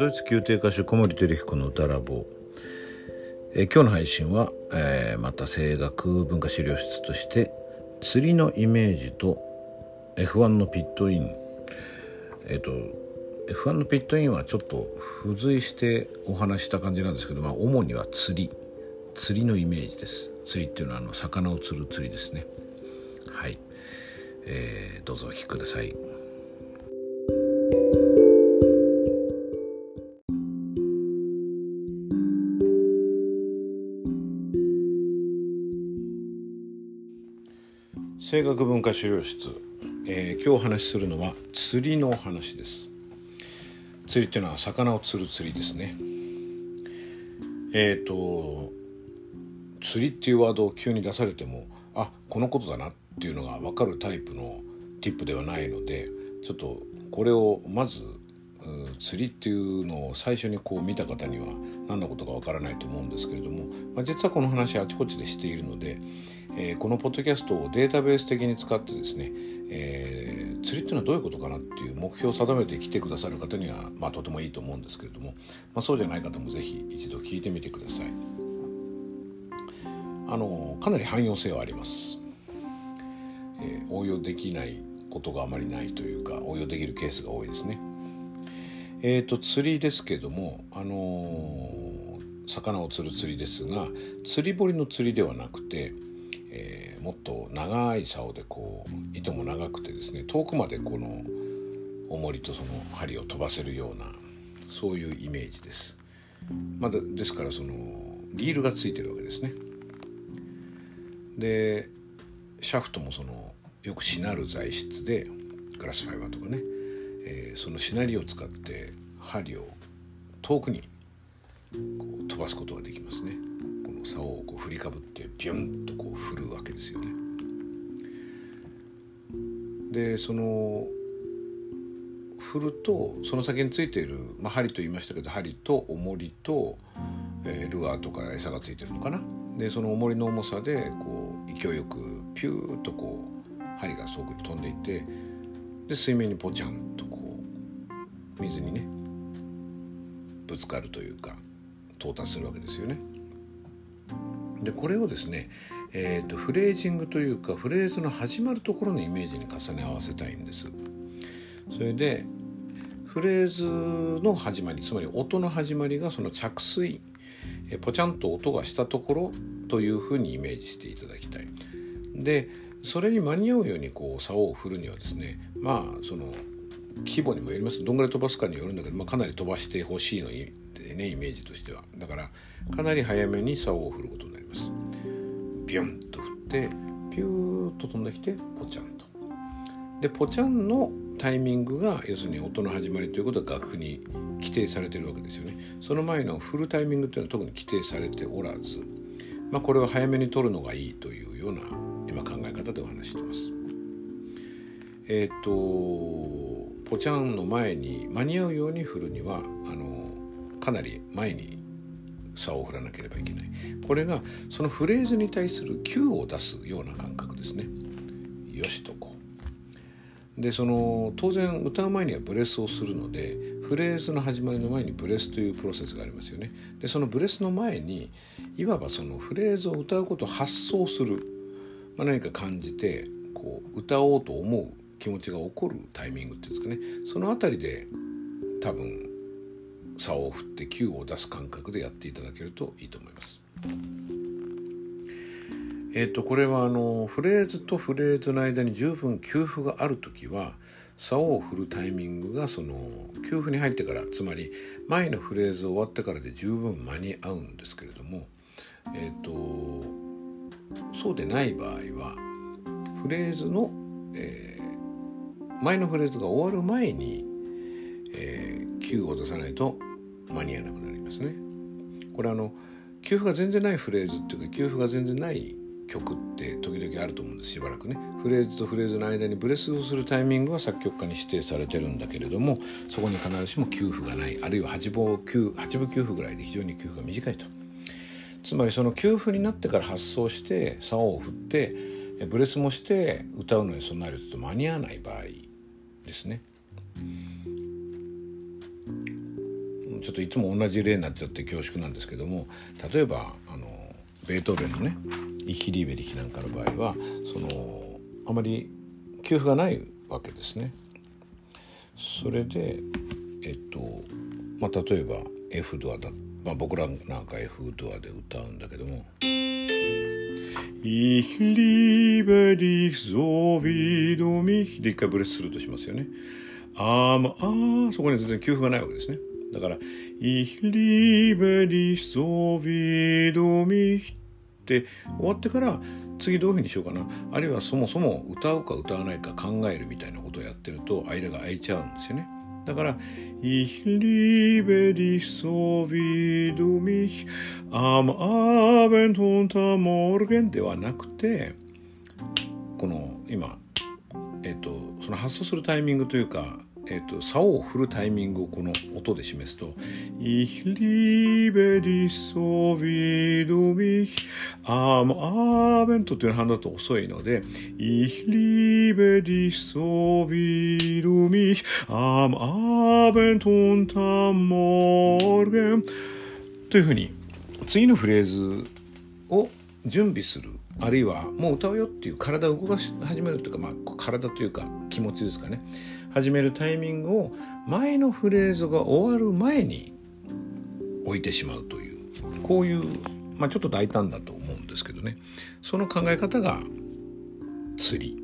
ドイツ宮廷歌手小森照彦の歌ラボ、え今日の配信は、えー、また声楽文化資料室として釣りのイメージと F1 のピットイン。えっ、ー、と F1 のピットインはちょっと付随してお話した感じなんですけど、まあ、主には釣り。釣りのイメージです。釣りっていうのはあの魚を釣る釣りですね。はい、えー、どうぞお聞きください。声楽文化資料室、えー、今日お話しするのは釣りの話です。釣りっていうのは魚を釣る釣りですね。えっ、ー、と釣りっていうワードを急に出されてもあこのことだなっていうのが分かるタイプのティップではないのでちょっとこれをまず釣りっていうのを最初にこう見た方には何のことかわからないと思うんですけれども、まあ、実はこの話あちこちでしているので、えー、このポッドキャストをデータベース的に使ってですね、えー、釣りっていうのはどういうことかなっていう目標を定めて来てくださる方には、まあ、とてもいいと思うんですけれども、まあ、そうじゃない方も是非一度聞いてみてください。あのかなり汎用性はあります。えー、応用できないことがあまりないというか応用できるケースが多いですね。えーと、釣りですけども、あのー、魚を釣る釣りですが釣り堀の釣りではなくて、えー、もっと長い竿でこう糸も長くてですね遠くまでこの重りとその針を飛ばせるようなそういうイメージです。まだですからそのリールがついてるわけですね。でシャフトもそのよくしなる材質でグラスファイバーとかねえー、そのしなりを使って針を遠くにこう飛ばすことができますね。この竿をこう振りかぶってビュンとこう振るわけですよね。でその振るとその先についている、まあ、針と言いましたけど針と重りと、えー、ルアーとか餌がついてるのかな。でその重りの重さでこう勢いよくピューッとこう針が遠くに飛んでいてで水面にポチャンと水にねぶつかるというか到達するわけですよね。でこれをですね、えーと、フレージングというかフレーズの始まるところのイメージに重ね合わせたいんです。それでフレーズの始まりつまり音の始まりがその着水えポチャンと音がしたところというふうにイメージしていただきたい。でそれに間に合うようにこう竿を振るにはですねまあその規模にもよります。どんぐらい飛ばすかによるんだけど、まあ、かなり飛ばしてほしいのでねイメージとしては。だからかなり早めに竿を振ることになります。ビュンと振ってピューッと飛んできてポチャンと。でポチャンのタイミングが要するに音の始まりということは楽譜に規定されてるわけですよね。その前の振るタイミングというのは特に規定されておらずまあこれは早めに取るのがいいというような今考え方でお話してます。えっ、ー、とポチャンの前に間に合うように振るにはあのかなり前に竿を振らなければいけない。これがそのフレーズに対する Q を出すような感覚ですね。よしとこう。でその当然歌う前にはブレスをするのでフレーズの始まりの前にブレスというプロセスがありますよね。でそのブレスの前にいわばそのフレーズを歌うことを発想する、まあ、何か感じてこう歌おうと思う気持ちが起こるタイミングっていうんですかねその辺りで多分竿を振って球を出す感覚でやっていただけるといいと思います。えっ、ー、とこれはあのフレーズとフレーズの間に十分給付がある時は竿を振るタイミングがその給付に入ってからつまり前のフレーズ終わってからで十分間に合うんですけれどもえっ、ー、とそうでない場合はフレーズの、えー前のフレーズが終わる前に、えー、Q を出さないと間に合わなくなりますね。これあの給付が全然ないフレーズっていうか給付が全然ない曲って時々あると思うんですしばらくね。フレーズとフレーズの間にブレスをするタイミングは作曲家に指定されてるんだけれどもそこに必ずしも給付がないあるいは8分給8分給付ぐらいで非常に給付が短いと。つまりその給付になってから発送して竿を振ってブレスもして歌うのに備えると間に合わない場合。ですね。ちょっといつも同じ例になっちゃって恐縮なんですけども例えばあのベートーベンのね「イヒリーベリヒ」なんかの場合はそのあまり給付がないわけですね。それでえっとまあ例えば F ドアだ、まあ、僕らなんか F ドアで歌うんだけども。Ich liebe dich so wie du mich で一回ブレスするとしますよね。あーああそこに全然給付がないわけですね。だから、Ich liebe dich so wie du mich って終わってから次どういうふうにしようかなあるいはそもそも歌うか歌わないか考えるみたいなことをやってると間が空いちゃうんですよね。だから「Ich liebe dich so wie du mich am Abend und am Morgen」ではなくてこの今えっとその発想するタイミングというかえーと、竿を振るタイミングをこの音で示すと「Ich liebe dich so wie du mich am Abend」っていうのはだと遅いので「Ich liebe dich so wie du mich am Abend und am Morgen」というふうに次のフレーズを準備する。あるいはもう歌うよっていう体を動かし始めるというか、まあ、体というか気持ちですかね。始めるタイミングを前のフレーズが終わる前に置いてしまうというこういう、まあ、ちょっと大胆だとですけどねその考え方が釣り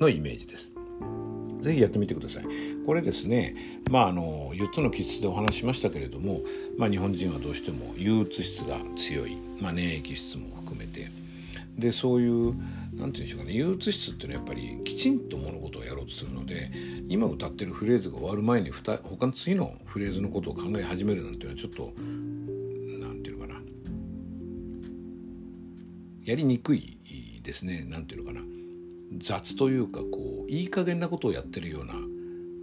のイメージです。ぜひやってみてください。これですね、まあ、あの4つの気質でお話しましたけれども、まあ、日本人はどうしても憂鬱質が強い、まあ、粘液質も含めてでそういう何て言うんでしょうかね憂鬱質っていうのはやっぱりきちんと物事をやろうとするので今歌ってるフレーズが終わる前に他の次のフレーズのことを考え始めるなんていうのはちょっとやりにくいですね。何て言うのかな。雑というかこういい加減なことをやってるような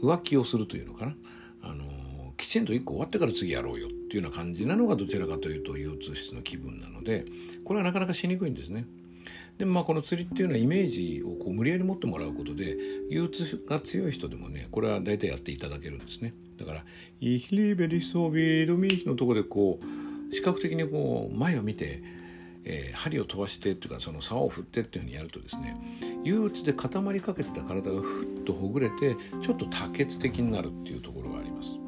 浮気をするというのかな。あのきちんと1個終わってから次やろうよっていうような感じなのがどちらかというと憂鬱質の気分なのでこれはなかなかしにくいんですね。でもまあこの釣りっていうのはイメージをこう無理やり持ってもらうことで憂鬱が強い人でもねこれは大体やっていただけるんですね。だから「イヒリベリソビドミーヒ」のとこでこう視覚的にこう前を見て、えー、針を飛ばしてっていうかその竿を振ってっていうふうにやるとですね憂鬱で固まりかけてた体がふっとほぐれてちょっと多血的になるっていうところがあります。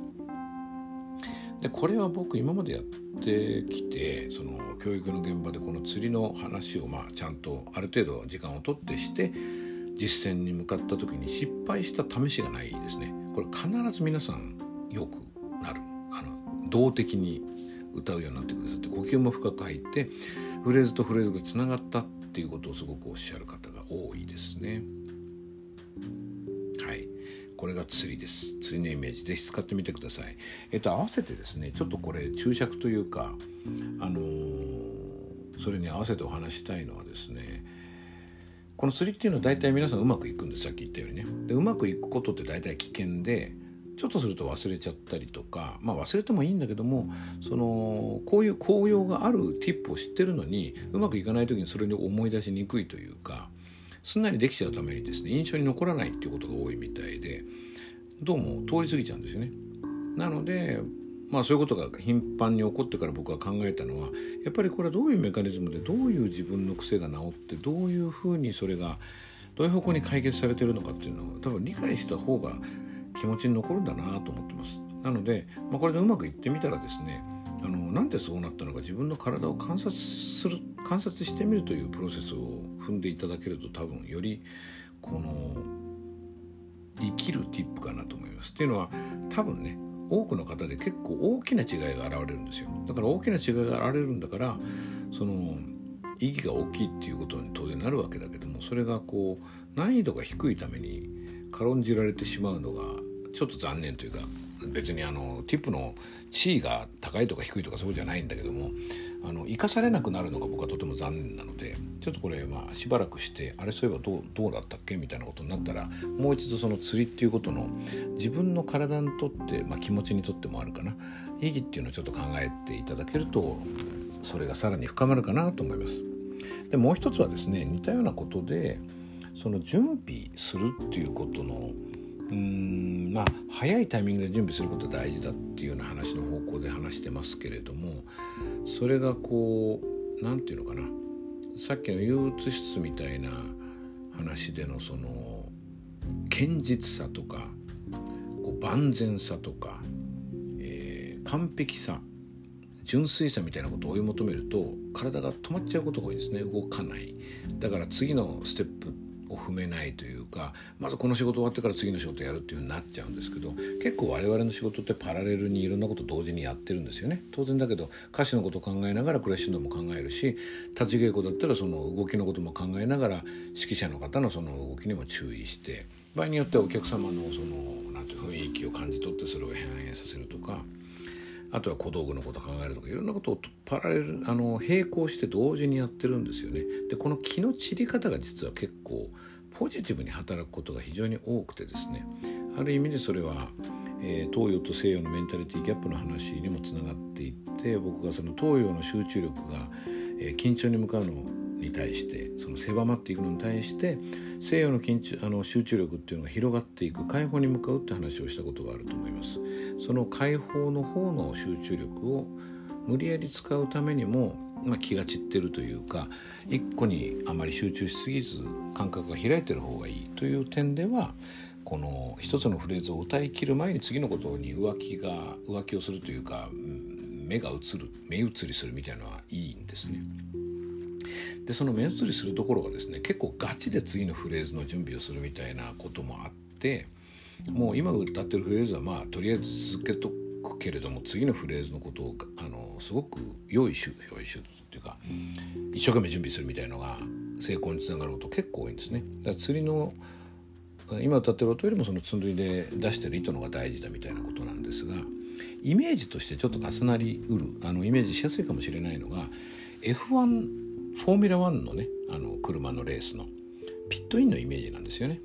でこれは僕今までやってきてその教育の現場でこの釣りの話をまあちゃんとある程度時間をとってして実践に向かった時に失敗した試しがないですねこれ必ず皆さんよくなるあの動的に歌うようになってくださって呼吸も深く入ってフレーズとフレーズがつながったっていうことをすごくおっしゃる方が多いですね。はい。これが釣りです。釣りのイメージ。ぜひ使ってみてください。えっと合わせてですねちょっとこれ注釈というかあのー、それに合わせてお話したいのはですねこの釣りっていうのは大体皆さんうまくいくんです。さっき言ったようにね。でうまくいくことって大体危険でちょっとすると忘れちゃったりとかまあ忘れてもいいんだけどもそのこういう効用があるティップを知ってるのにうまくいかない時にそれに思い出しにくいというかすんなりできちゃうためにですね印象に残らないっていうことが多いみたいでどうも通り過ぎちゃうんですよね。なのでまあそういうことが頻繁に起こってから僕は考えたのはやっぱりこれはどういうメカニズムでどういう自分の癖が治ってどういうふうにそれがどういう方向に解決されてるのかっていうのを多分理解した方が気持ちに残るんだなと思ってます。なので、まあ、これでうまくいってみたらですねあのなんでそうなったのか自分の体を観察する観察してみるというプロセスを踏んでいただけると多分よりこの生きるティップかなと思います。っていうのは多分ね多くの方で結構大きな違いが現れるんですよ。だから大きな違いが現れるんだからその意義が大きいっていうことに当然なるわけだけどもそれがこう難易度が低いために軽んじられてしまうのがちょっと残念というか別にあのティップの地位が高いとか低いとかそうじゃないんだけどもあの生かされなくなるのが僕はとても残念なのでちょっとこれまあしばらくしてあれそういえばどうどうだったっけみたいなことになったらもう一度その釣りっていうことの自分の体にとって、まあ、気持ちにとってもあるかな意義っていうのをちょっと考えていただけるとそれがさらに深まるかなと思います。でもう一つはですね似たようなことでその準備するっていうことのうんまあ早いタイミングで準備することが大事だっていうような話の方向で話してますけれどもそれがこう何て言うのかな。さっきの憂鬱室みたいな話でのその堅実さとかこう万全さとか、えー、完璧さ純粋さみたいなことを追い求めると体が止まっちゃうことが多いですね。動かない。だから次のステップを踏めないというかまずこの仕事終わってから次の仕事やるっていうふうになっちゃうんですけど結構我々の仕事ってパラレルにいろんなこと同時にやってるんですよね当然だけど歌詞のことを考えながらクラッシュンドも考えるし立ち稽古だったらその動きのことも考えながら指揮者の方のその動きにも注意して場合によってはお客様のそのなんていう雰囲気を感じ取ってそれを反映させるとか。あとは小道具のこと考えるとかいろんなことをパラレルあの並行して同時にやってるんですよね。でこの気の散り方が実は結構ポジティブに働くことが非常に多くてですねある意味でそれは、えー、東洋と西洋のメンタリティギャップの話にもつながっていって僕がその東洋の集中力が、えー、緊張に向かうのに対してその狭まっていくのに対して西洋の緊張あの集中力っていうのが広がっていく解放に向かうって話をしたことがあると思いますその解放の方の集中力を無理やり使うためにも、まあ、気が散ってるというか一個にあまり集中しすぎず感覚が開いてる方がいいという点ではこの一つのフレーズを歌い切る前に次のことに浮気が浮気をするというか目が映る目移りするみたいなのはいいんですね。でその目移りするところがですね結構ガチで次のフレーズの準備をするみたいなこともあってもう今歌ってるフレーズはまあとりあえず続けとくけれども次のフレーズのことをあのすごく用意し用意しっていうか一生懸命準備するみたいのが成功につながること結構多いんですね。だから釣りの今歌ってる音よりもその釣りで出してる糸のが大事だみたいなことなんですがイメージとしてちょっと重なりうるあのイメージしやすいかもしれないのが F1 フォーミュラ1のねあの車のレースのピットインのイメージなんですよね。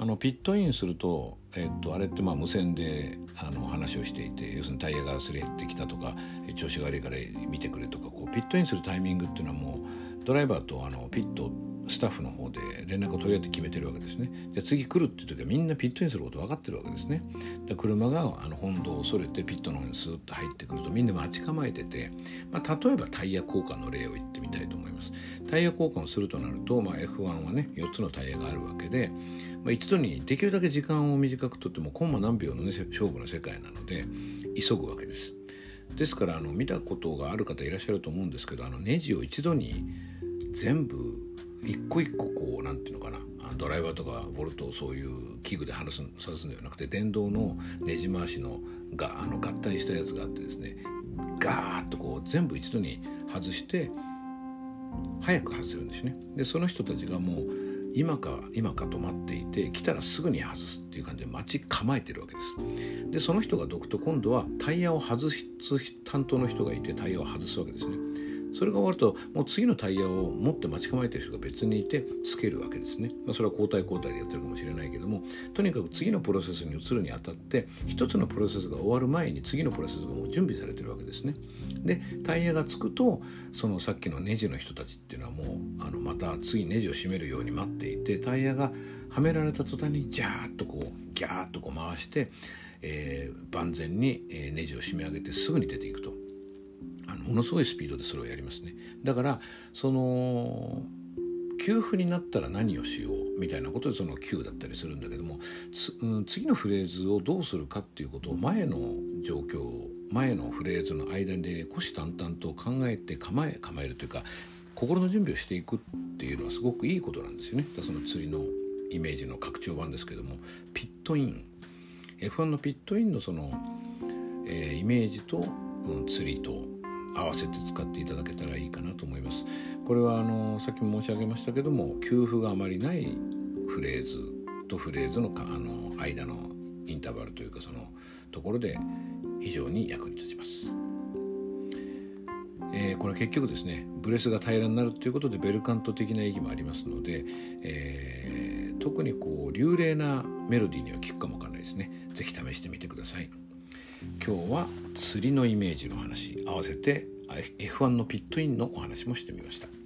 あのピットインすると、えっと、あれってまあ無線であの話をしていて要するにタイヤがすり減ってきたとか調子が悪いから見てくれとかこうピットインするタイミングっていうのはもうドライバーとあのピットスタッフの方で連絡を取り合って決めてるわけですね。で次来るっていう時はみんなピットインすること分かってるわけですね。で車があの本道を逸れてピットの方にスーッと入ってくるとみんな待ち構えてて、まあ、例えばタイヤ交換の例を言ってみたいと思います。タイヤ交換をするとなると、まあ、F1 はね4つのタイヤがあるわけで、まあ、一度にできるだけ時間を短くとってもコンマ何秒の、ね、勝負の世界なので急ぐわけです。ですからあの見たことがある方いらっしゃると思うんですけどあのネジを一度に全部一個一個こうなんていうのかな。ドライバーとかボルトをそういう器具で離すさすのではなくて電動のねじ回しのがあの合体したやつがあってですねガーッとこう全部一度に外して早く外せるんですね。でその人たちがもう今か今かと待っていて来たらすぐに外すっていう感じで待ち構えてるわけです。でその人がどくと今度はタイヤを外す担当の人がいてタイヤを外すわけですね。それが終わるともう次のタイヤを持って待ち構えてる人が別にいてつけるわけですね、まあ、それは交代交代でやってるかもしれないけどもとにかく次のプロセスに移るにあたって一つのプロセスが終わる前に次のプロセスがもう準備されてるわけですね。でタイヤがつくとそのさっきのネジの人たちっていうのはもうあのまた次ネジを締めるように待っていてタイヤがはめられた途端にジャーッとこうギャーッとこう回して、えー、万全にネジを締め上げてすぐに出ていくと。ものすごいスピードでそれをやりますね。だからその給付になったら何をしようみたいなことでその給だったりするんだけども、うん、次のフレーズをどうするかっていうことを前の状況前のフレーズの間で虎視眈々と考えて構え構えるというか心の準備をしていくっていうのはすごくいいことなんですよね。その釣りのイメージの拡張版ですけどもピットイン。F1 のピットインのその、えー、イメージと、うん、釣りと合わせて使っていただけたらいいかなと思います。これはあのさっきも申し上げましたけども給付があまりないフレーズとフレーズのかあの間のインターバルというかそのところで非常に役に立ちます。えー、これ結局ですねブレスが平らになるということでベルカント的な意義もありますので、えー、特にこう流麗なメロディーには効くかもわからないですね。是非試してみてください。今日は釣りのイメージの話合わせて F1 のピットインのお話もしてみました。